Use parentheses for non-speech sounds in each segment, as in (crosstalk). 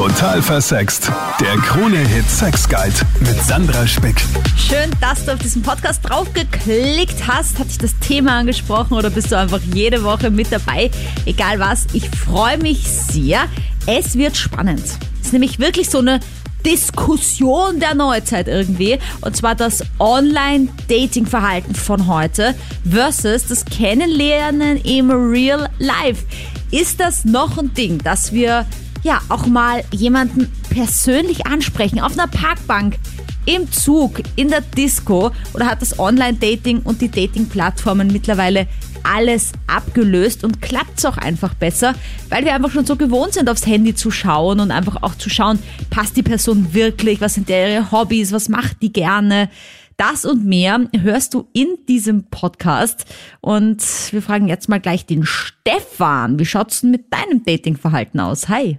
Total versext. Der Krone-Hit Sex Guide mit Sandra Spick. Schön, dass du auf diesen Podcast draufgeklickt hast. Hat dich das Thema angesprochen oder bist du einfach jede Woche mit dabei? Egal was, ich freue mich sehr. Es wird spannend. Es ist nämlich wirklich so eine Diskussion der Neuzeit irgendwie. Und zwar das Online-Dating-Verhalten von heute versus das Kennenlernen im Real Life. Ist das noch ein Ding, dass wir ja auch mal jemanden persönlich ansprechen auf einer Parkbank? Im Zug, in der Disco oder hat das Online-Dating und die Dating-Plattformen mittlerweile alles abgelöst und klappt es auch einfach besser, weil wir einfach schon so gewohnt sind, aufs Handy zu schauen und einfach auch zu schauen, passt die Person wirklich, was sind ihre Hobbys, was macht die gerne. Das und mehr hörst du in diesem Podcast. Und wir fragen jetzt mal gleich den Stefan. Wie schaut's denn mit deinem Datingverhalten aus? Hi.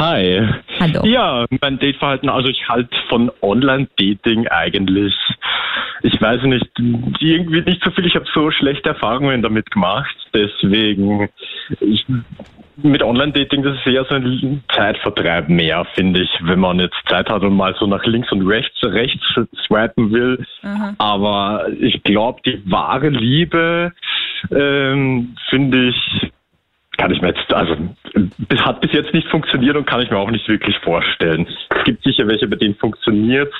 Hi. Hallo. Ja, mein Dateverhalten, also ich halte von Online-Dating eigentlich, ich weiß nicht, irgendwie nicht so viel. Ich habe so schlechte Erfahrungen damit gemacht. Deswegen, ich, mit Online-Dating, das ist eher so ein Zeitvertreib mehr, finde ich, wenn man jetzt Zeit hat und mal so nach links und rechts, rechts swipen will. Aber ich glaube, die wahre Liebe, ähm, finde ich, kann ich mir jetzt, also das hat bis jetzt nicht funktioniert und kann ich mir auch nicht wirklich vorstellen. Es gibt sicher welche, bei denen funktioniert,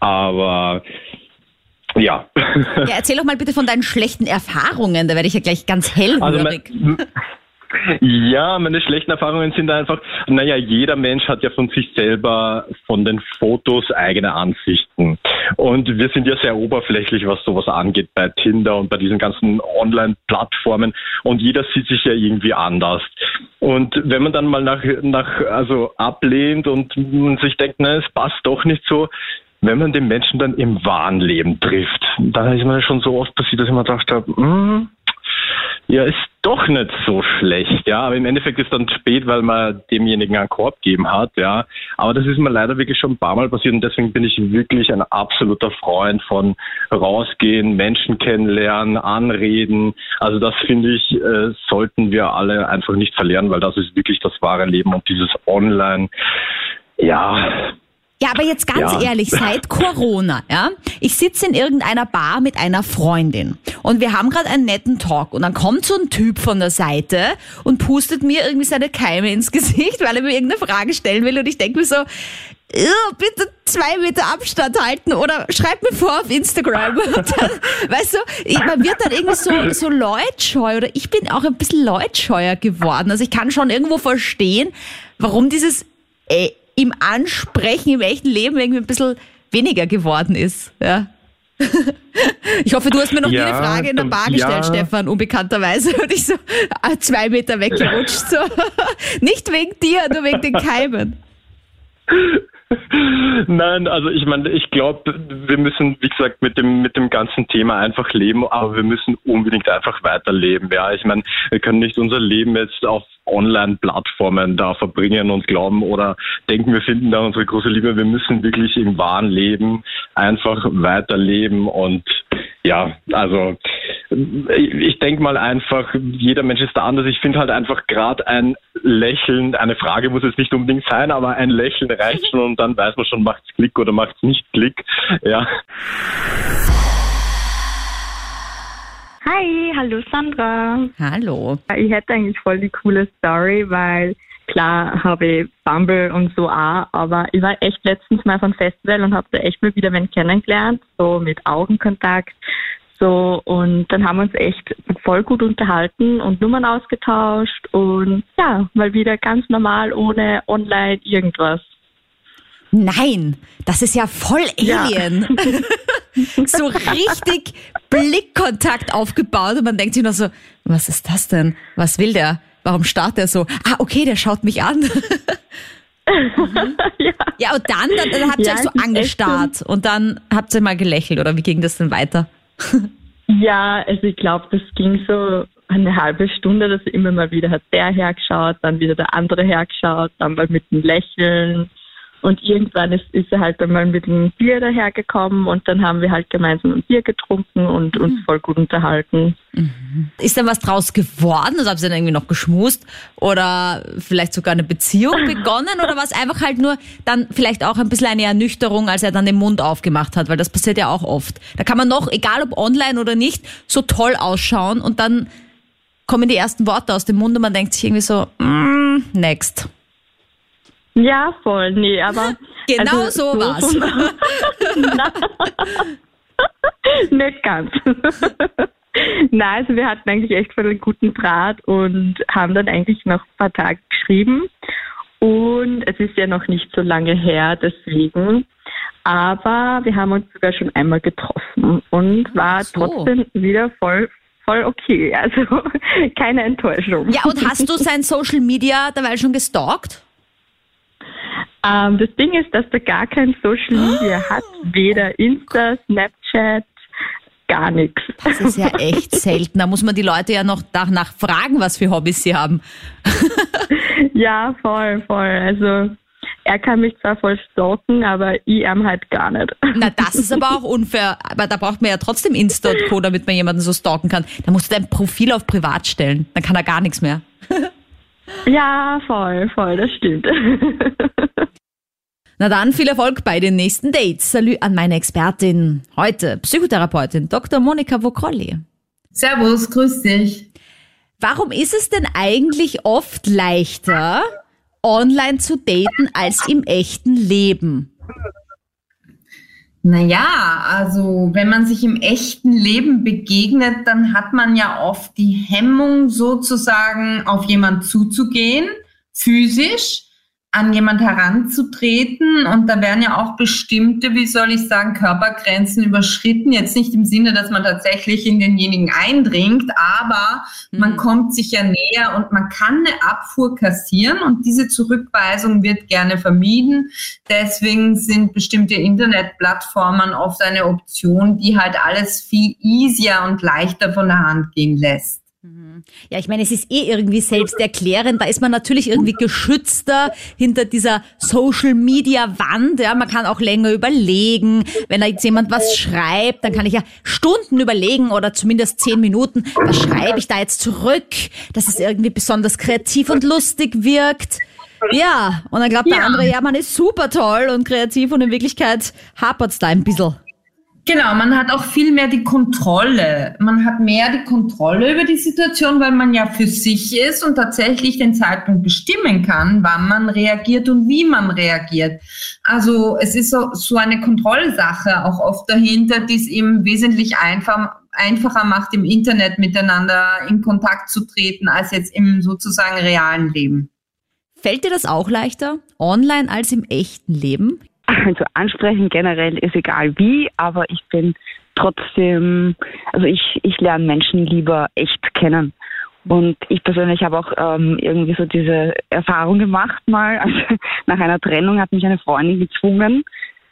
aber ja. Ja, erzähl doch mal bitte von deinen schlechten Erfahrungen. Da werde ich ja gleich ganz Also hellhörig. mein, ja, meine schlechten Erfahrungen sind einfach, naja, jeder Mensch hat ja von sich selber, von den Fotos eigene Ansichten. Und wir sind ja sehr oberflächlich, was sowas angeht, bei Tinder und bei diesen ganzen Online-Plattformen. Und jeder sieht sich ja irgendwie anders. Und wenn man dann mal nach, nach, also ablehnt und sich denkt, na, es passt doch nicht so, wenn man den Menschen dann im wahren Leben trifft, dann ist mir schon so oft passiert, dass ich mir gedacht habe, hm, ja, ist doch nicht so schlecht, ja. Aber im Endeffekt ist dann spät, weil man demjenigen einen Korb gegeben hat, ja. Aber das ist mir leider wirklich schon ein paar Mal passiert und deswegen bin ich wirklich ein absoluter Freund von rausgehen, Menschen kennenlernen, anreden. Also das finde ich, äh, sollten wir alle einfach nicht verlieren, weil das ist wirklich das wahre Leben und dieses Online, ja, Ja, aber jetzt ganz Ja. ehrlich, seit Corona, ja, ich sitze in irgendeiner Bar mit einer Freundin und wir haben gerade einen netten Talk und dann kommt so ein Typ von der Seite und pustet mir irgendwie seine Keime ins Gesicht, weil er mir irgendeine Frage stellen will und ich denke mir so, "Ugh, bitte zwei Meter Abstand halten oder schreib mir vor auf Instagram. (laughs) Dann, weißt du, man wird dann irgendwie so, so leutscheu oder ich bin auch ein bisschen leutscheuer geworden. Also ich kann schon irgendwo verstehen, warum dieses äh, im Ansprechen im echten Leben irgendwie ein bisschen weniger geworden ist. Ja. Ich hoffe, du hast mir noch nie Ja, eine Frage in der Bar ja. gestellt, Stefan, unbekannterweise. (laughs) Und ich so zwei Meter weggerutscht. So. (laughs) Nicht wegen dir, nur wegen den Keimen. Nein, also ich meine, ich glaube, wir müssen, wie gesagt, mit dem mit dem ganzen Thema einfach leben, aber wir müssen unbedingt einfach weiterleben. Ja, ich meine, wir können nicht unser Leben jetzt auf Online-Plattformen da verbringen und glauben oder denken, wir finden da unsere große Liebe. Wir müssen wirklich im wahren Leben einfach weiterleben und ja, also ich, denke mal einfach, jeder Mensch ist da anders. Ich finde halt einfach gerade ein Lächeln, eine Frage muss es nicht unbedingt sein, aber ein Lächeln reicht schon und dann weiß man schon, macht's Klick oder macht's nicht Klick. Ja. Hi, hallo Sandra. Hallo. Ich hätte eigentlich voll die coole Story, weil klar habe ich Bumble und so auch, aber ich war echt letztens mal einem Festival und habe da echt mal wieder wen kennengelernt, so mit Augenkontakt. So, und dann haben wir uns echt voll gut unterhalten und Nummern ausgetauscht und ja, mal wieder ganz normal ohne online irgendwas. Nein, das ist ja voll Ja. Alien. (laughs) so richtig Blickkontakt aufgebaut und man denkt sich nur so, was ist das denn? Was will der? Warum starrt er so? Ah, okay, der schaut mich an. (laughs) ja. Ja, und dann, dann, dann habt ihr Ja, euch so angestarrt und dann habt ihr mal gelächelt oder wie ging das denn weiter? Ja, also ich glaube, das ging so eine halbe Stunde, dass immer mal wieder hat der hergeschaut, dann wieder der andere hergeschaut, dann mal mit dem Lächeln Und irgendwann ist, ist er halt einmal mit einem Bier dahergekommen und dann haben wir halt gemeinsam ein Bier getrunken und uns voll gut unterhalten. Ist dann was draus geworden? Also habt ihr dann irgendwie noch geschmust oder vielleicht sogar eine Beziehung (laughs) begonnen oder was einfach halt nur dann vielleicht auch ein bisschen eine Ernüchterung, als er dann den Mund aufgemacht hat, weil das passiert ja auch oft. Da kann man noch, egal ob online oder nicht, so toll ausschauen und dann kommen die ersten Worte aus dem Mund und man denkt sich irgendwie so, mm, next. Ja, voll, nee, aber. (laughs) Genau also, so war's. (laughs) Nicht ganz. (laughs) Nein, also wir hatten eigentlich echt voll einen guten Draht und haben dann eigentlich noch ein paar Tage geschrieben. Und es ist ja noch nicht so lange her, deswegen. Aber wir haben uns sogar schon einmal getroffen und war so. trotzdem wieder voll, voll okay. Also keine Enttäuschung. Ja, und hast du sein Social Media dabei schon gestalkt? Ähm, das Ding ist, dass er gar kein Social Media hat. Weder Insta, Snapchat, gar nichts. Das ist ja echt (laughs) selten. Da muss man die Leute ja noch danach fragen, was für Hobbys sie haben. (laughs) Ja, voll, voll. Also er kann mich zwar voll stalken, aber ich ihm halt gar nicht. Na, das ist aber auch unfair. Aber da braucht man ja trotzdem Insta und Co., damit man jemanden so stalken kann. Da musst du dein Profil auf privat stellen. Dann kann er gar nichts mehr. (laughs) Ja, voll, voll, das stimmt. (laughs) Na dann, viel Erfolg bei den nächsten Dates. Salü an meine Expertin heute, Psychotherapeutin Dr. Monika Vokrolli. Servus, grüß dich. Warum ist es denn eigentlich oft leichter, online zu daten als im echten Leben? Naja, also wenn man sich im echten Leben begegnet, dann hat man ja oft die Hemmung sozusagen auf jemand zuzugehen, physisch an jemand heranzutreten und da werden ja auch bestimmte, wie soll ich sagen, Körpergrenzen überschritten. Jetzt nicht im Sinne, dass man tatsächlich in denjenigen eindringt, aber mhm. man kommt sich ja näher und man kann eine Abfuhr kassieren und diese Zurückweisung wird gerne vermieden. Deswegen sind bestimmte Internetplattformen oft eine Option, die halt alles viel easier und leichter von der Hand gehen lässt. Ja, ich meine, es ist eh irgendwie selbsterklärend. Da ist man natürlich irgendwie geschützter hinter dieser Social Media Wand. Ja, man kann auch länger überlegen. Wenn da jetzt jemand was schreibt, dann kann ich ja Stunden überlegen oder zumindest zehn Minuten. Was schreibe ich da jetzt zurück, dass es irgendwie besonders kreativ und lustig wirkt? Ja, und dann glaubt der Ja. andere, ja, man ist super toll und kreativ und in Wirklichkeit hapert's da ein bisschen. Genau, man hat auch viel mehr die Kontrolle. Man hat mehr die Kontrolle über die Situation, weil man ja für sich ist und tatsächlich den Zeitpunkt bestimmen kann, wann man reagiert und wie man reagiert. Also es ist so, so eine Kontrollsache auch oft dahinter, die es eben wesentlich einfach, einfacher macht, im Internet miteinander in Kontakt zu treten, als jetzt im sozusagen realen Leben. Fällt dir das auch leichter, online als im echten Leben? Also ansprechen generell ist egal wie, aber ich bin trotzdem, also ich, ich lerne Menschen lieber echt kennen. Und ich persönlich habe auch ähm, irgendwie so diese Erfahrung gemacht mal. (laughs) Also nach einer Trennung hat mich eine Freundin gezwungen,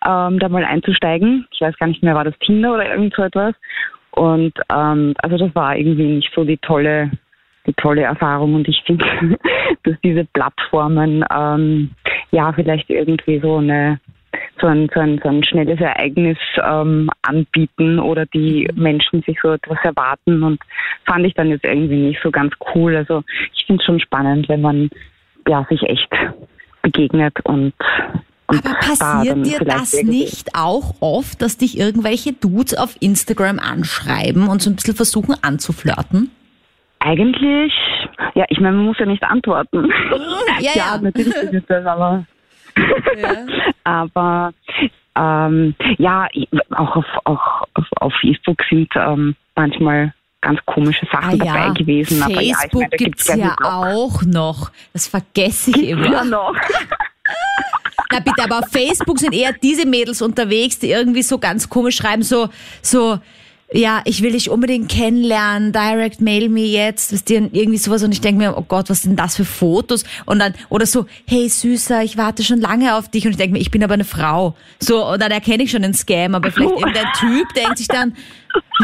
ähm, da mal einzusteigen. Ich weiß gar nicht mehr, war das Tinder oder irgend so etwas. Und ähm, also das war irgendwie nicht so die tolle, die tolle Erfahrung. Und ich finde, (laughs) dass diese Plattformen ähm, ja vielleicht irgendwie so eine so ein, so ein, so ein schnelles Ereignis ähm, anbieten oder die Menschen sich so etwas erwarten und fand ich dann jetzt irgendwie nicht so ganz cool. Also ich finde es schon spannend, wenn man ja sich echt begegnet und, und Aber passiert dir das nicht auch oft, dass dich irgendwelche Dudes auf Instagram anschreiben und so ein bisschen versuchen anzuflirten? Eigentlich, ja, ich meine, man muss ja nicht antworten. Ja, (laughs) ja. natürlich ist das, aber (laughs) aber ähm, ja, auch auf, auch auf, auf Facebook sind ähm, manchmal ganz komische Sachen Ah, ja. dabei gewesen. aber ja, ich Facebook meine, gibt's gibt's ja Blog. auch noch. Das vergesse ich Ja, immer. noch. (laughs) (laughs) Na bitte, aber auf Facebook sind eher diese Mädels unterwegs, die irgendwie so ganz komisch schreiben, so, so, ja, ich will dich unbedingt kennenlernen, direct mail me jetzt, wisst ihr, irgendwie sowas und ich denke mir, oh Gott, was sind das für Fotos? Und dann, oder so, hey Süßer, ich warte schon lange auf dich und ich denke mir, ich bin aber eine Frau. So, und dann erkenne ich schon den Scam, aber vielleicht irgendein Typ denkt sich dann,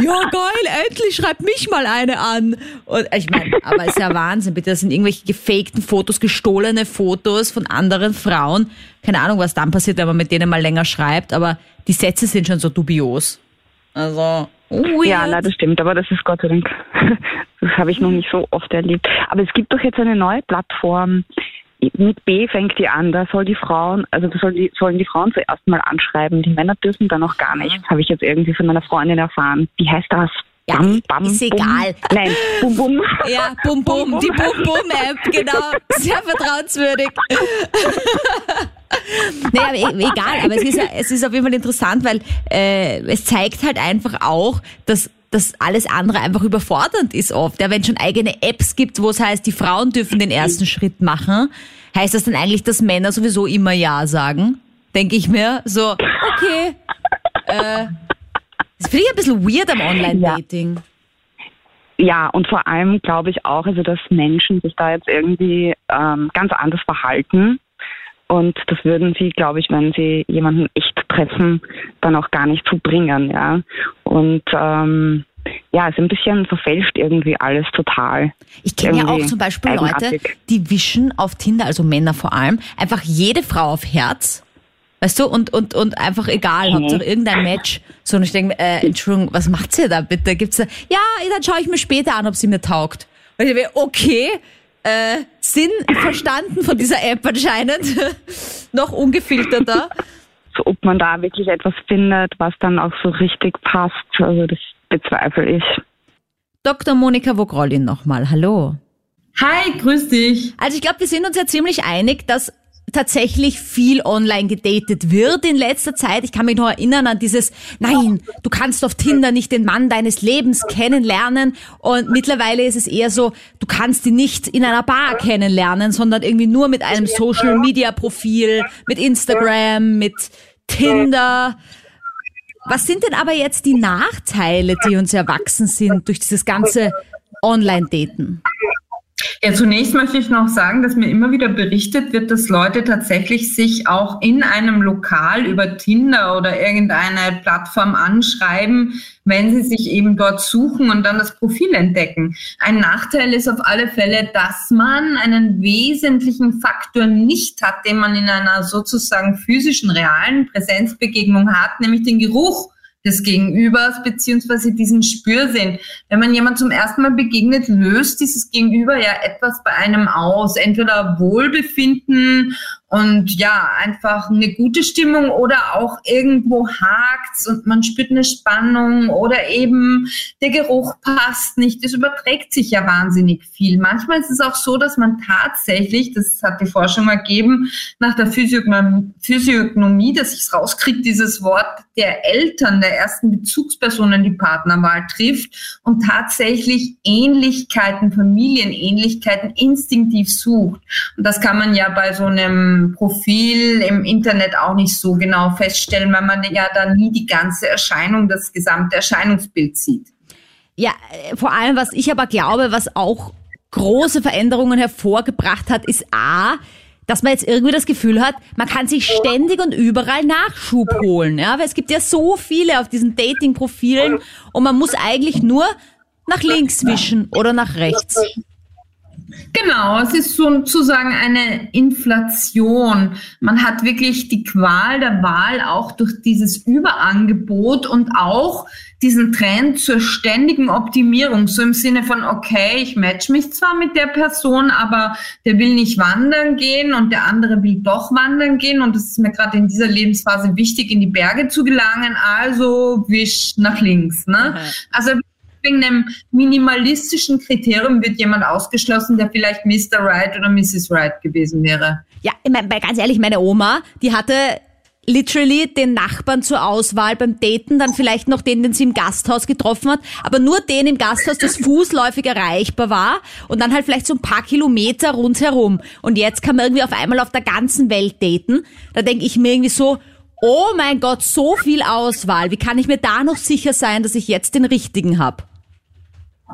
ja geil, endlich schreibt mich mal eine an. Und ich meine, aber ist ja Wahnsinn, bitte, das sind irgendwelche gefakten Fotos, gestohlene Fotos von anderen Frauen. Keine Ahnung, was dann passiert, wenn man mit denen mal länger schreibt, aber die Sätze sind schon so dubios. Also, weird. Ja, na, das stimmt, aber das ist Gott sei Dank, (laughs) das habe ich noch nicht so oft erlebt. Aber es gibt doch jetzt eine neue Plattform, mit B fängt die an, da soll die Frauen, also da soll die, sollen die Frauen zuerst mal anschreiben, die Männer dürfen da noch gar nicht, habe ich jetzt irgendwie von meiner Freundin erfahren. Wie heißt das? Ja, Bam, bam, ist bum. egal. Nein, bum, bum. (laughs) Ja, Bum Bum, die Bum Bum App, genau. Sehr vertrauenswürdig. (laughs) naja, e- egal, aber es ist, ja- es ist auf jeden Fall interessant, weil äh, es zeigt halt einfach auch, dass dass alles andere einfach überfordernd ist oft. Ja, wenn es schon eigene Apps gibt, wo es heißt, die Frauen dürfen den ersten Schritt machen, heißt das dann eigentlich, dass Männer sowieso immer Ja sagen? Denke ich mir. So, okay. Äh, das finde ich ein bisschen weird am Online-Dating. Ja, und vor allem glaube ich auch, also dass Menschen sich da jetzt irgendwie ähm, ganz anders verhalten. Und das würden sie, glaube ich, wenn sie jemanden echt treffen, dann auch gar nicht so bringen, ja. Und ähm, ja, es ist ein bisschen verfälscht irgendwie alles total. Ich kenne ja auch zum Beispiel Leute, eigenartig. die wischen auf Tinder, also Männer vor allem, einfach jede Frau auf Herz. Weißt du, und, und, und einfach egal, Mhm. Hauptsache irgendein Match. So, und ich denke, mir, äh, Entschuldigung, was macht ihr da bitte? Gibt's da, ja, dann schaue ich mir später an, ob sie mir taugt. Und ich denke, mir, okay, äh, Sinn verstanden von dieser App anscheinend. (laughs) Noch ungefilterter. (laughs) So, ob man da wirklich etwas findet, was dann auch so richtig passt, also das bezweifle ich. Dr. Monika Wogrolin nochmal, hallo. Hi, grüß dich. Also ich glaube, wir sind uns ja ziemlich einig, dass tatsächlich viel online gedatet wird in letzter Zeit. Ich kann mich noch erinnern an dieses, nein, du kannst auf Tinder nicht den Mann deines Lebens kennenlernen. Und mittlerweile ist es eher so, du kannst ihn nicht in einer Bar kennenlernen, sondern irgendwie nur mit einem Social Media Profil, mit Instagram, mit Tinder. Was sind denn aber jetzt die Nachteile, die uns erwachsen sind durch dieses ganze Online-Daten? Ja, zunächst möchte ich noch sagen, dass mir immer wieder berichtet wird, dass Leute tatsächlich sich auch in einem Lokal über Tinder oder irgendeine Plattform anschreiben, wenn sie sich eben dort suchen und dann das Profil entdecken. Ein Nachteil ist auf alle Fälle, dass man einen wesentlichen Faktor nicht hat, den man in einer sozusagen physischen, realen Präsenzbegegnung hat, nämlich den Geruch des Gegenübers beziehungsweise diesen Spürsinn. Wenn man jemand zum ersten Mal begegnet, löst dieses Gegenüber ja etwas bei einem aus. Entweder Wohlbefinden und ja, einfach eine gute Stimmung oder auch irgendwo hakt's und man spürt eine Spannung oder eben der Geruch passt nicht. Das überträgt sich ja wahnsinnig viel. Manchmal ist es auch so, dass man tatsächlich, das hat die Forschung ergeben, nach der Physiognomie, dass sich's rauskriegt, dieses Wort der Eltern, der ersten Bezugspersonen die Partnerwahl trifft und tatsächlich Ähnlichkeiten, Familienähnlichkeiten instinktiv sucht. Und das kann man ja bei so einem Profil im Internet auch nicht so genau feststellen, weil man ja da nie die ganze Erscheinung, das gesamte Erscheinungsbild sieht. Ja, äh, vor allem, was ich aber glaube, was auch große Veränderungen hervorgebracht hat, ist A, dass man jetzt irgendwie das Gefühl hat, man kann sich ständig und überall Nachschub holen. Ja? Weil es gibt ja so viele auf diesen Dating-Profilen und man muss eigentlich nur nach links wischen oder nach rechts. Genau, es ist sozusagen eine Inflation. Man hat wirklich die Qual der Wahl auch durch dieses Überangebot und auch diesen Trend zur ständigen Optimierung, so im Sinne von, okay, ich match mich zwar mit der Person, aber der will nicht wandern gehen und der andere will doch wandern gehen und es ist mir gerade in dieser Lebensphase wichtig, in die Berge zu gelangen, also wisch nach links. Ne? Also wegen einem minimalistischen Kriterium wird jemand ausgeschlossen, der vielleicht Mr. Right oder Mrs. Right gewesen wäre. Ja, ich mein, ganz ehrlich, meine Oma, die hatte literally den Nachbarn zur Auswahl beim Daten, dann vielleicht noch den, den sie im Gasthaus getroffen hat, aber nur den im Gasthaus, das fußläufig erreichbar war und dann halt vielleicht so ein paar Kilometer rundherum. Und jetzt kann man irgendwie auf einmal auf der ganzen Welt daten. Da denke ich mir irgendwie so, oh mein Gott, so viel Auswahl. Wie kann ich mir da noch sicher sein, dass ich jetzt den richtigen habe?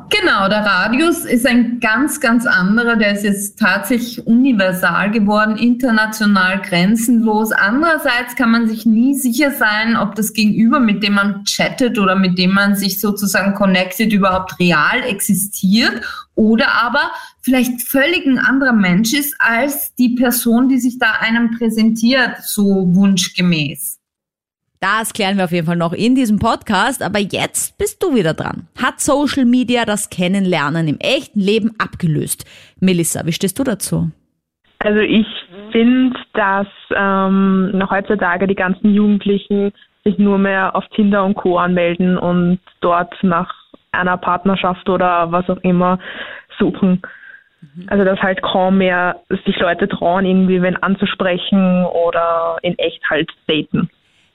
Genau, der Radius ist ein ganz, ganz anderer. Der ist jetzt tatsächlich universal geworden, international grenzenlos. Andererseits kann man sich nie sicher sein, ob das Gegenüber, mit dem man chattet oder mit dem man sich sozusagen connected, überhaupt real existiert oder aber vielleicht völlig ein anderer Mensch ist als die Person, die sich da einem präsentiert, so wunschgemäß. Das klären wir auf jeden Fall noch in diesem Podcast, aber jetzt bist du wieder dran. Hat Social Media das Kennenlernen im echten Leben abgelöst? Melissa, wie stehst du dazu? Also ich finde, dass ähm, heutzutage die ganzen Jugendlichen sich nur mehr auf Tinder und Co. anmelden und dort nach einer Partnerschaft oder was auch immer suchen. Mhm. Also dass halt kaum mehr sich Leute trauen, irgendwie wen anzusprechen oder in echt halt daten.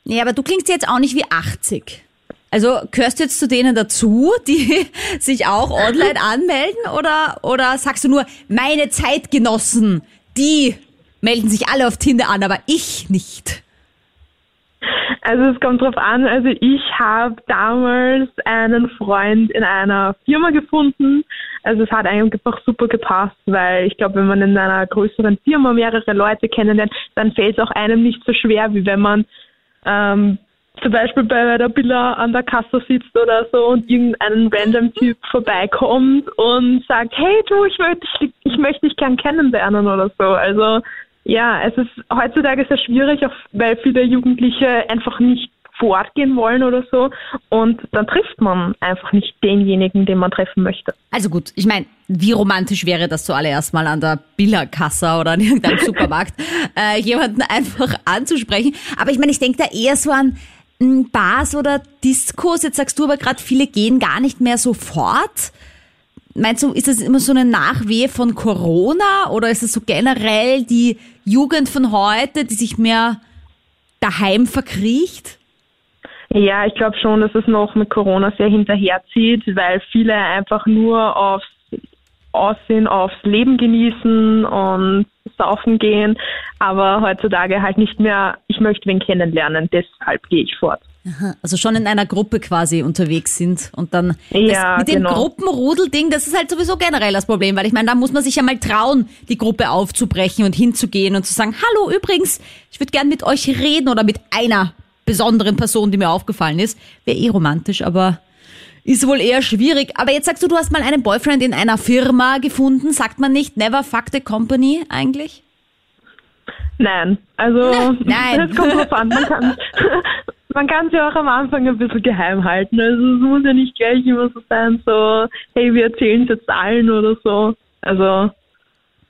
Nee, aber du klingst jetzt auch nicht wie 80. Also gehörst du jetzt zu denen dazu, die (laughs) sich auch online (laughs) anmelden oder, oder sagst du nur, meine Zeitgenossen, die melden sich alle auf Tinder an, aber ich nicht? Also es kommt drauf an. Also ich habe damals einen Freund in einer Firma gefunden. Also es hat einfach super gepasst, weil ich glaube, wenn man in einer größeren Firma mehrere Leute kennenlernt, dann fällt es auch einem nicht so schwer, wie wenn man ähm, zum Beispiel bei der Billa an der Kasse sitzt oder so und irgendein random Typ vorbeikommt und sagt, hey du, ich möchte dich, ich möchte dich gern kennenlernen oder so. Also ja, es ist heutzutage sehr schwierig, auch weil viele Jugendliche einfach nicht vor Ort gehen wollen oder so. Und dann trifft man einfach nicht denjenigen, den man treffen möchte. Also gut, ich meine, wie romantisch wäre das zuallererst mal an der Billerkasse oder an irgendeinem (laughs) Supermarkt, äh, jemanden einfach anzusprechen. Aber ich meine, ich denke da eher so an Bars oder Diskos. Jetzt sagst du aber gerade, viele gehen gar nicht mehr sofort. Meinst du, ist das immer so eine Nachwehe von Corona oder ist es so generell die Jugend von heute, die sich mehr daheim verkriecht? Ja, ich glaube schon, dass es noch mit Corona sehr hinterherzieht, weil viele einfach nur aufs Aussehen, aufs Leben genießen und saufen gehen, aber heutzutage halt nicht mehr, ich möchte wen kennenlernen, deshalb gehe ich fort. Aha, also schon in einer Gruppe quasi unterwegs sind und dann ja, mit dem genau. Gruppenrudel-Ding, das ist halt sowieso generell das Problem, weil ich meine, da muss man sich ja mal trauen, die Gruppe aufzubrechen und hinzugehen und zu sagen, hallo übrigens, ich würde gern mit euch reden oder mit einer besonderen Person, die mir aufgefallen ist. Wäre eh romantisch, aber ist wohl eher schwierig. Aber jetzt sagst du, du hast mal einen Boyfriend in einer Firma gefunden. Sagt man nicht never fuck the company eigentlich? Nein, also (laughs) Nein. das kommt drauf an. Man kann, (laughs) man kann sie auch am Anfang ein bisschen geheim halten. Also es muss ja nicht gleich immer so sein, so, hey, wir erzählen es jetzt allen oder so. Also,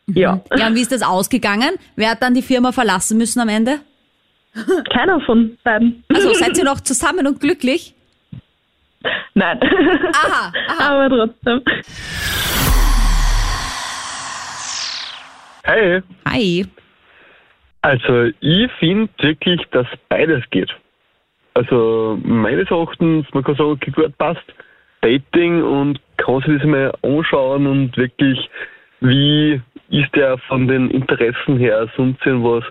ja. Ja, und wie ist das ausgegangen? Wer hat dann die Firma verlassen müssen am Ende? Keiner von beiden. Also seid ihr noch zusammen und glücklich? Nein. Aha, aha. Aber trotzdem. Hey, Hi. also ich finde wirklich, dass beides geht. Also meines Erachtens, man kann sagen, okay, gut, passt Dating und kann sich das mal anschauen und wirklich, wie ist der von den Interessen her, sonst irgendwas,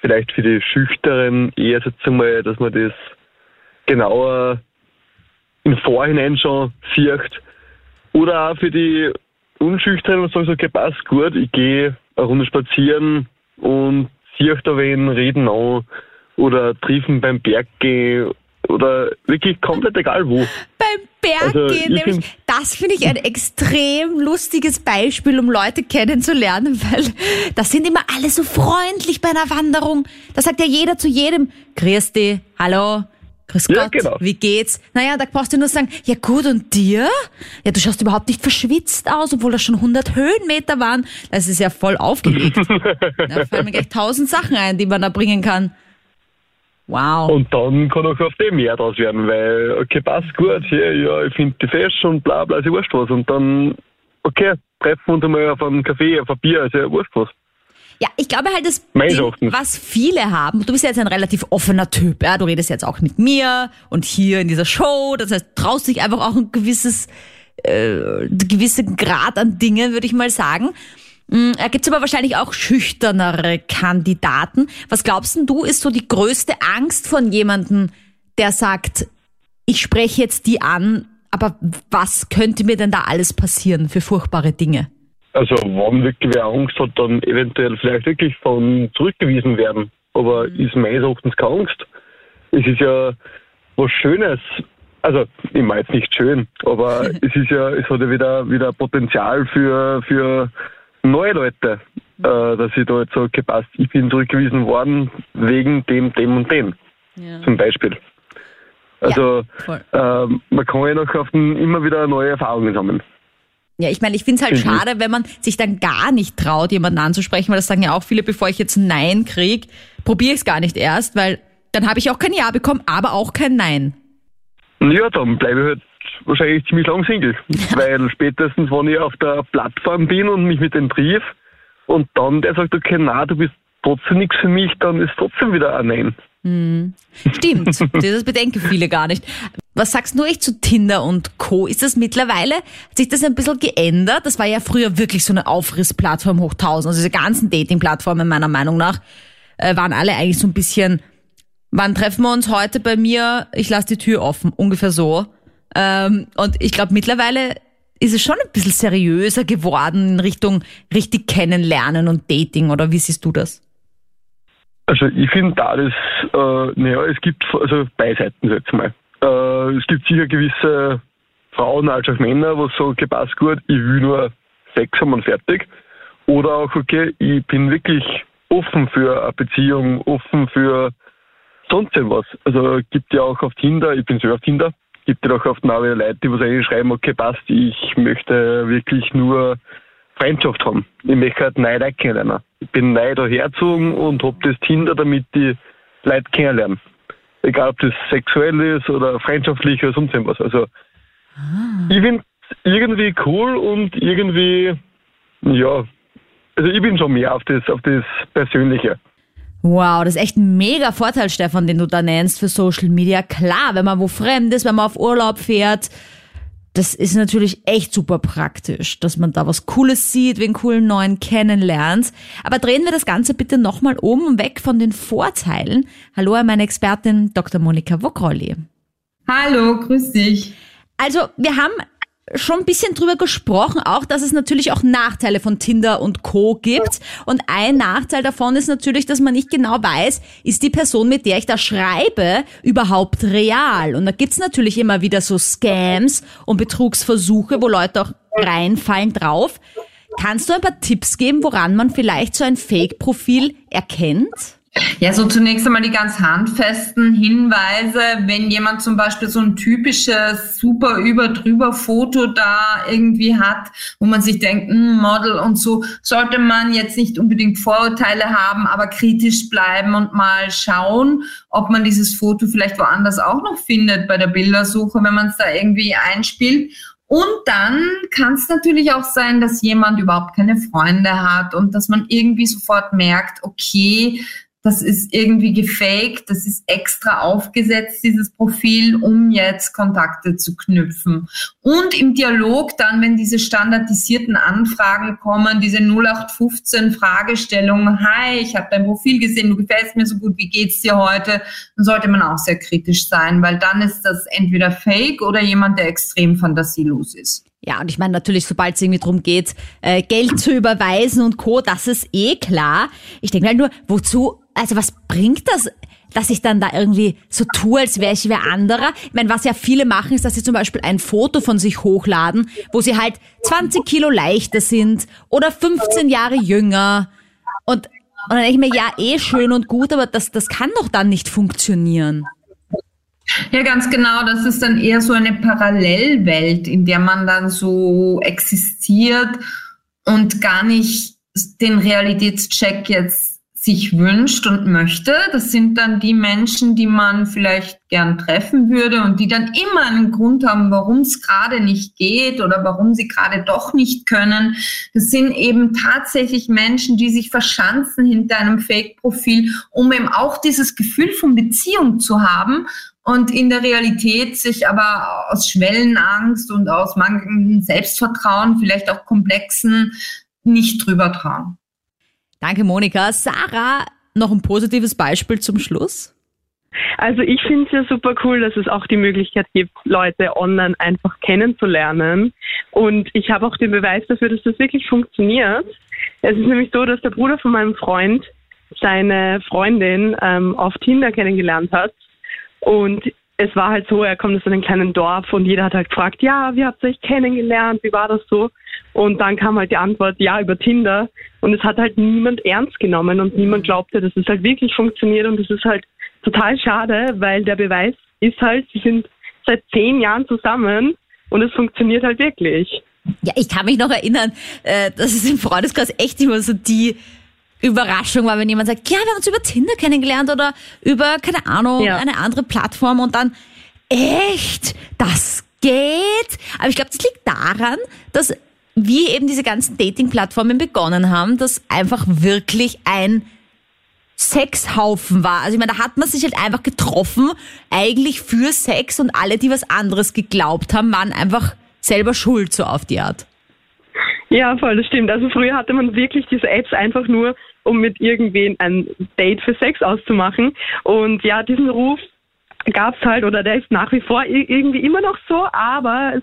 vielleicht für die Schüchteren eher jetzt einmal, dass man das genauer im Vorhinein schon sieht. Oder auch für die Unschüchternen, was sagen so, okay, passt gut, ich gehe eine Runde spazieren und sehe da wen, reden an oder treffen beim Berg gehen oder wirklich komplett egal wo. Beim Berg Also, nämlich, find- das finde ich ein extrem lustiges Beispiel, um Leute kennenzulernen, (laughs) weil das sind immer alle so freundlich bei einer Wanderung. Da sagt ja jeder zu jedem, grüß dich, hallo, grüß Ja, Gott, genau. wie geht's? Naja, da brauchst du nur sagen, ja gut, und dir? Ja, du schaust überhaupt nicht verschwitzt aus, obwohl das schon 100 Höhenmeter waren. Das ist ja voll aufgelegt. (laughs) da fallen mir gleich tausend Sachen ein, die man da bringen kann. Wow. Und dann kann auch auf dem mehr draus werden, weil, okay, passt gut, hier, ja, ich finde die fesch und bla bla, ist ja wurscht was. Und dann, okay, treffen wir uns einmal auf einem Café, auf ein Bier, ist ja wurscht was. Ja, ich glaube halt, das Ding, was viele haben, du bist ja jetzt ein relativ offener Typ, ja, du redest jetzt auch mit mir und hier in dieser Show, das heißt, traust dich einfach auch ein gewisses, äh, gewissen Grad an Dingen, würde ich mal sagen. Mm, Da gibt's aber wahrscheinlich auch schüchternere Kandidaten. Was glaubst denn du, ist so die größte Angst von jemandem, der sagt, ich spreche jetzt die an, aber was könnte mir denn da alles passieren für furchtbare Dinge? Also wenn wirklich wer Angst hat, dann eventuell vielleicht wirklich von zurückgewiesen werden. Aber ist meines Erachtens keine Angst. Es ist ja was Schönes. Also, ich meine jetzt nicht schön, aber (laughs) es ist ja, es hat ja wieder, wieder Potenzial für, für neue Leute, äh, dass ich da jetzt sage, okay, passt, ich bin zurückgewiesen worden wegen dem, dem und dem. Zum Beispiel. Also, voll. ähm, man kann ja noch auf den, immer wieder neue Erfahrungen sammeln. Ja, ich meine, ich finde es halt Mhm. schade, wenn man sich dann gar nicht traut, jemanden anzusprechen, weil das sagen ja auch viele, bevor ich jetzt ein Nein krieg, probiere ich es gar nicht erst, weil dann habe ich auch kein Ja bekommen, aber auch kein Nein. Ja, dann bleibe ich halt wahrscheinlich ziemlich lang Single. (laughs) Weil spätestens, wenn ich auf der Plattform bin und mich mit dem triff und dann der sagt, okay, na, du bist trotzdem nichts für mich, dann ist trotzdem wieder ein Nein. Stimmt, (laughs) das bedenken viele gar nicht. Was sagst du echt zu Tinder und Co? Ist das mittlerweile, hat sich das ein bisschen geändert? Das war ja früher wirklich so eine Aufrissplattform hoch 1000. Also diese ganzen Dating-Plattformen meiner Meinung nach äh, waren alle eigentlich so ein bisschen, wann treffen wir uns heute bei mir? Ich lasse die Tür offen, ungefähr so. Ähm, und ich glaube mittlerweile ist es schon ein bisschen seriöser geworden in Richtung richtig kennenlernen und Dating, oder wie siehst du das? Also ich finde da das, äh, naja, es gibt also beide Seiten jetzt mal. Äh, es gibt sicher gewisse Frauen als auch Männer, wo sagen, okay, passt gut, ich will nur Sex haben und fertig. Oder auch, okay, ich bin wirklich offen für eine Beziehung, offen für sonst irgendwas. Also gibt ja auch auf Tinder, ich bin selber auf Tinder, gibt ja auch auf Navi Leute, die was eigentlich schreiben, okay, passt, ich möchte wirklich nur Freundschaft haben. Ich möchte halt neue Leute kennenlernen. Ich bin neu dahergezogen und hab das Tinder, damit die Leute kennenlernen. Egal, ob das sexuell ist oder freundschaftlich oder sonst irgendwas. Also, ich finde irgendwie cool und irgendwie, ja, also ich bin schon mehr auf das, auf das Persönliche. Wow, das ist echt ein mega Vorteil, Stefan, den du da nennst für Social Media. Klar, wenn man wo fremd ist, wenn man auf Urlaub fährt, das ist natürlich echt super praktisch, dass man da was Cooles sieht, wen coolen neuen kennenlernt. Aber drehen wir das Ganze bitte nochmal um und weg von den Vorteilen. Hallo an meine Expertin Dr. Monika Wogrolli. Hallo, grüß dich. Also, wir haben schon ein bisschen drüber gesprochen, auch, dass es natürlich auch Nachteile von Tinder und Co. gibt. Und ein Nachteil davon ist natürlich, dass man nicht genau weiß, ist die Person, mit der ich da schreibe, überhaupt real? Und da gibt's natürlich immer wieder so Scams und Betrugsversuche, wo Leute auch reinfallen drauf. Kannst du ein paar Tipps geben, woran man vielleicht so ein Fake-Profil erkennt? Ja, so zunächst einmal die ganz handfesten Hinweise, wenn jemand zum Beispiel so ein typisches super über drüber Foto da irgendwie hat, wo man sich denkt, hm, Model und so, sollte man jetzt nicht unbedingt Vorurteile haben, aber kritisch bleiben und mal schauen, ob man dieses Foto vielleicht woanders auch noch findet bei der Bildersuche, wenn man es da irgendwie einspielt. Und dann kann es natürlich auch sein, dass jemand überhaupt keine Freunde hat und dass man irgendwie sofort merkt, okay, das ist irgendwie gefaked, das ist extra aufgesetzt, dieses Profil, um jetzt Kontakte zu knüpfen. Und im Dialog dann, wenn diese standardisierten Anfragen kommen, diese 0815 Fragestellungen, hi, ich habe dein Profil gesehen, du gefällst mir so gut, wie geht's dir heute, dann sollte man auch sehr kritisch sein, weil dann ist das entweder fake oder jemand, der extrem fantasielos ist. Ja, und ich meine natürlich, sobald es irgendwie drum geht, äh, Geld zu überweisen und Co., das ist eh klar. Ich denke halt nur, wozu, also was bringt das, dass ich dann da irgendwie so tue, als wäre ich wer anderer? Ich meine, was ja viele machen, ist, dass sie zum Beispiel ein Foto von sich hochladen, wo sie halt 20 Kilo leichter sind oder 15 Jahre jünger. Und, und dann denke ich mir, ja, eh schön und gut, aber das, das kann doch dann nicht funktionieren. Ja, ganz genau. Das ist dann eher so eine Parallelwelt, in der man dann so existiert und gar nicht den Realitätscheck jetzt sich wünscht und möchte. Das sind dann die Menschen, die man vielleicht gern treffen würde und die dann immer einen Grund haben, warum es gerade nicht geht oder warum sie gerade doch nicht können. Das sind eben tatsächlich Menschen, die sich verschanzen hinter einem Fake-Profil, um eben auch dieses Gefühl von Beziehung zu haben und in der Realität sich aber aus Schwellenangst und aus mangelndem Selbstvertrauen, vielleicht auch komplexen nicht drüber trauen. Danke, Monika. Sarah, noch ein positives Beispiel zum Schluss? Also ich finde es ja super cool, dass es auch die Möglichkeit gibt, Leute online einfach kennenzulernen. Und ich habe auch den Beweis dafür, dass das wirklich funktioniert. Es ist nämlich so, dass der Bruder von meinem Freund seine Freundin ähm, auf Tinder kennengelernt hat. Und es war halt so, er kommt aus einem kleinen Dorf und jeder hat halt gefragt, ja, wie habt ihr euch kennengelernt? Wie war das so? Und dann kam halt die Antwort, ja, über Tinder. Und es hat halt niemand ernst genommen und niemand glaubte, dass es halt wirklich funktioniert. Und es ist halt total schade, weil der Beweis ist halt, sie sind seit zehn Jahren zusammen und es funktioniert halt wirklich. Ja, ich kann mich noch erinnern, äh, dass es im Freundeskreis echt immer so die Überraschung war, wenn jemand sagt, ja, wir haben uns über Tinder kennengelernt oder über, keine Ahnung, ja. eine andere Plattform und dann, echt, das geht. Aber ich glaube, das liegt daran, dass wie eben diese ganzen Dating-Plattformen begonnen haben, dass einfach wirklich ein Sexhaufen war. Also ich meine, da hat man sich halt einfach getroffen, eigentlich für Sex und alle, die was anderes geglaubt haben, waren einfach selber schuld, so auf die Art. Ja, voll, das stimmt. Also früher hatte man wirklich diese Apps einfach nur, um mit irgendwen ein Date für Sex auszumachen. Und ja, diesen Ruf gab es halt, oder der ist nach wie vor irgendwie immer noch so, aber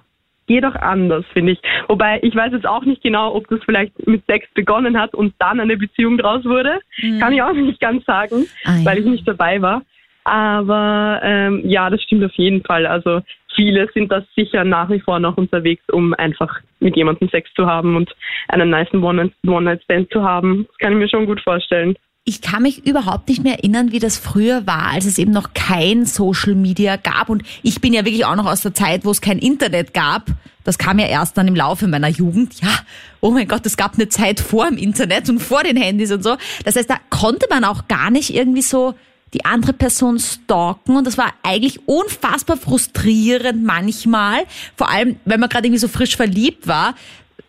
auch anders, finde ich. Wobei ich weiß jetzt auch nicht genau, ob das vielleicht mit Sex begonnen hat und dann eine Beziehung draus wurde. Mhm. Kann ich auch nicht ganz sagen, ah, ja. weil ich nicht dabei war. Aber ähm, ja, das stimmt auf jeden Fall. Also viele sind da sicher nach wie vor noch unterwegs, um einfach mit jemandem Sex zu haben und einen nice One-Night-Stand zu haben. Das kann ich mir schon gut vorstellen ich kann mich überhaupt nicht mehr erinnern, wie das früher war, als es eben noch kein Social Media gab. Und ich bin ja wirklich auch noch aus der Zeit, wo es kein Internet gab. Das kam ja erst dann im Laufe meiner Jugend. Ja, oh mein Gott, es gab eine Zeit vor dem Internet und vor den Handys und so. Das heißt, da konnte man auch gar nicht irgendwie so die andere Person stalken und das war eigentlich unfassbar frustrierend manchmal, vor allem wenn man gerade irgendwie so frisch verliebt war,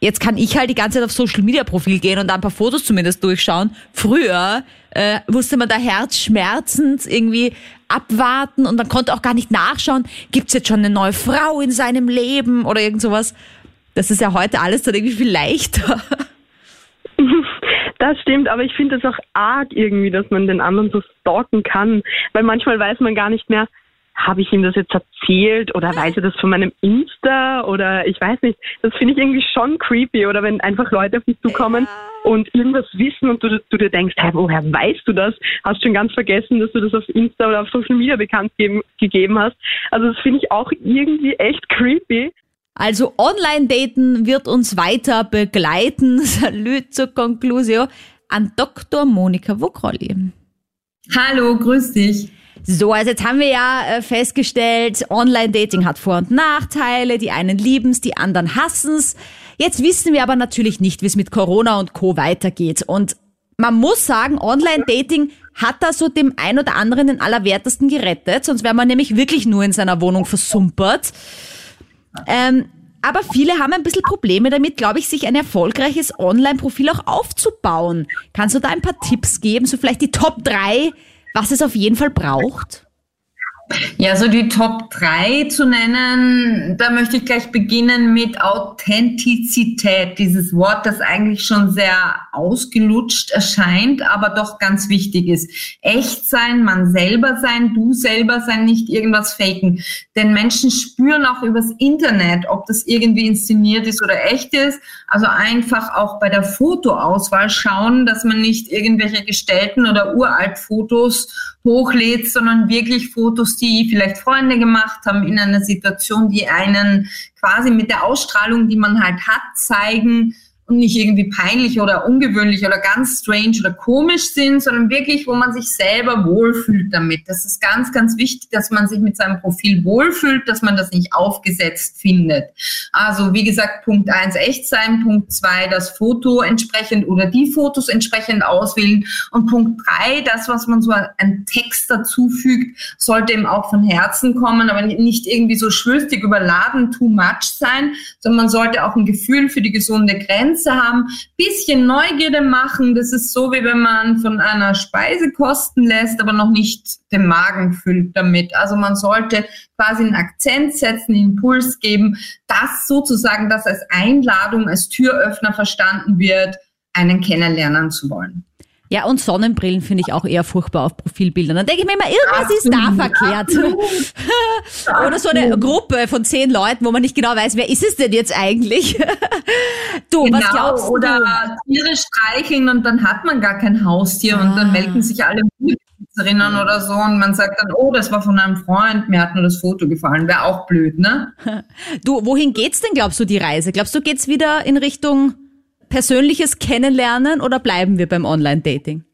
Jetzt kann ich halt die ganze Zeit auf Social Media Profil gehen und da ein paar Fotos zumindest durchschauen. Früher äh, musste man da herzschmerzend irgendwie abwarten und man konnte auch gar nicht nachschauen, gibt's jetzt schon eine neue Frau in seinem Leben oder irgend sowas. Das ist ja heute alles dann irgendwie viel leichter. Das stimmt, aber ich finde es auch arg irgendwie, dass man den anderen so stalken kann, weil manchmal weiß man gar nicht mehr, habe ich ihm das jetzt erzählt oder weiß er das von meinem Insta oder ich weiß nicht. Das finde ich irgendwie schon creepy oder wenn einfach Leute auf dich zukommen ja. und irgendwas wissen und du, du dir denkst, hey, woher weißt du das? Hast schon ganz vergessen, dass du das auf Insta oder auf Social Media bekannt geben, gegeben hast. Also das finde ich auch irgendwie echt creepy. Also Online-Daten wird uns weiter begleiten. (laughs) Salü zur Conclusio an Dr. Monika Vokrolli. Hallo, grüß dich. So, also jetzt haben wir ja äh, festgestellt, Online-Dating hat Vor- und Nachteile. Die einen lieben's, die anderen hassen's. Jetzt wissen wir aber natürlich nicht, wie es mit Corona und Co. weitergeht. Und man muss sagen, Online-Dating hat da so dem ein oder anderen den Allerwertesten gerettet. Sonst wäre man nämlich wirklich nur in seiner Wohnung versumpert. Ähm, aber viele haben ein bisschen Probleme damit, glaube ich, sich ein erfolgreiches Online-Profil auch aufzubauen. Kannst du da ein paar Tipps geben? So vielleicht die Top 3 was es auf jeden Fall braucht? Ja, so die Top 3 zu nennen, da möchte ich gleich beginnen mit Authentizität. Dieses Wort, das eigentlich schon sehr ausgelutscht erscheint, aber doch ganz wichtig ist. Echt sein, man selber sein, du selber sein, nicht irgendwas faken. Denn Menschen spüren auch übers Internet, ob das irgendwie inszeniert ist oder echt ist. Also einfach auch bei der Fotoauswahl schauen, dass man nicht irgendwelche gestellten oder uralt Fotos hochlädt, sondern wirklich Fotos, die vielleicht Freunde gemacht haben in einer Situation, die einen quasi mit der Ausstrahlung, die man halt hat, zeigen, und nicht irgendwie peinlich oder ungewöhnlich oder ganz strange oder komisch sind, sondern wirklich, wo man sich selber wohlfühlt damit. Das ist ganz, ganz wichtig, dass man sich mit seinem Profil wohlfühlt, dass man das nicht aufgesetzt findet. Also wie gesagt, Punkt eins echt sein, Punkt zwei das Foto entsprechend oder die Fotos entsprechend auswählen und Punkt drei das, was man so an Text dazu fügt, sollte eben auch von Herzen kommen, aber nicht irgendwie so schwülstig überladen, too much sein, sondern man sollte auch ein Gefühl für die gesunde Grenze Grenze haben, bisschen Neugierde machen. Das ist so, wie wenn man von einer Speise kosten lässt, aber noch nicht den Magen füllt damit. Also man sollte quasi einen Akzent setzen, einen Impuls geben, dass sozusagen das als Einladung, als Türöffner verstanden wird, einen kennenlernen zu wollen. Ja, und Sonnenbrillen finde ich auch eher furchtbar auf Profilbildern. Dann denke ich mir immer, irgendwas ist da verkehrt. (laughs) Oder so eine Gruppe von zehn Leuten, wo man nicht genau weiß, wer ist es denn jetzt eigentlich? (laughs) du, genau, was glaubst du? Oder Tiere streicheln und dann hat man gar kein Haustier ah. und dann ah. melden sich alle erinnern oder so und man sagt dann, oh, das war von einem Freund, mir hat nur das Foto gefallen. Wäre auch blöd, ne? (laughs) Du, wohin geht's denn, glaubst du, die Reise? Glaubst du, geht's wieder in Richtung persönliches Kennenlernen oder bleiben wir beim Online-Dating?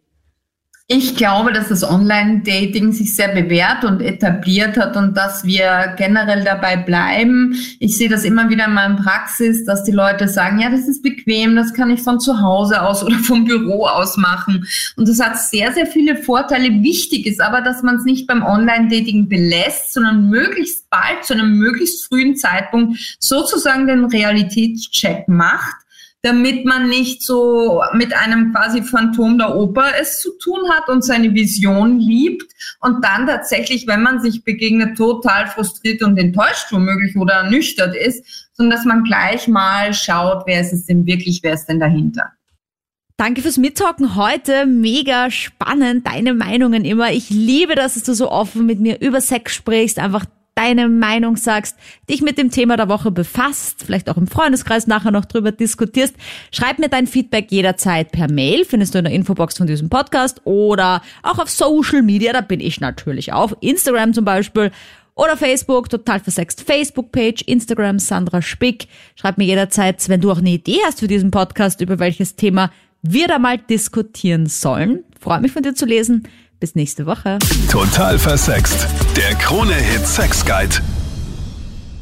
Ich glaube, dass das Online-Dating sich sehr bewährt und etabliert hat und dass wir generell dabei bleiben. Ich sehe das immer wieder in meiner Praxis, dass die Leute sagen, ja, das ist bequem, das kann ich von zu Hause aus oder vom Büro aus machen. Und das hat sehr, sehr viele Vorteile. Wichtig ist aber, dass man es nicht beim Online-Dating belässt, sondern möglichst bald zu einem möglichst frühen Zeitpunkt sozusagen den Realitätscheck macht damit man nicht so mit einem quasi Phantom der Oper es zu tun hat und seine Vision liebt und dann tatsächlich, wenn man sich begegnet, total frustriert und enttäuscht womöglich oder ernüchtert ist, sondern dass man gleich mal schaut, wer ist es denn wirklich, wer ist denn dahinter. Danke fürs Mittalken heute. Mega spannend. Deine Meinungen immer. Ich liebe das, dass du so offen mit mir über Sex sprichst. Einfach deine Meinung sagst, dich mit dem Thema der Woche befasst, vielleicht auch im Freundeskreis nachher noch drüber diskutierst. Schreib mir dein Feedback jederzeit per Mail, findest du in der Infobox von diesem Podcast oder auch auf Social Media, da bin ich natürlich auf Instagram zum Beispiel oder Facebook, total versext Facebook-Page, Instagram Sandra Spick. Schreib mir jederzeit, wenn du auch eine Idee hast für diesen Podcast, über welches Thema wir da mal diskutieren sollen. Freue mich von dir zu lesen. Bis nächste Woche. Total versext. Der Krone-Hit Sex Guide.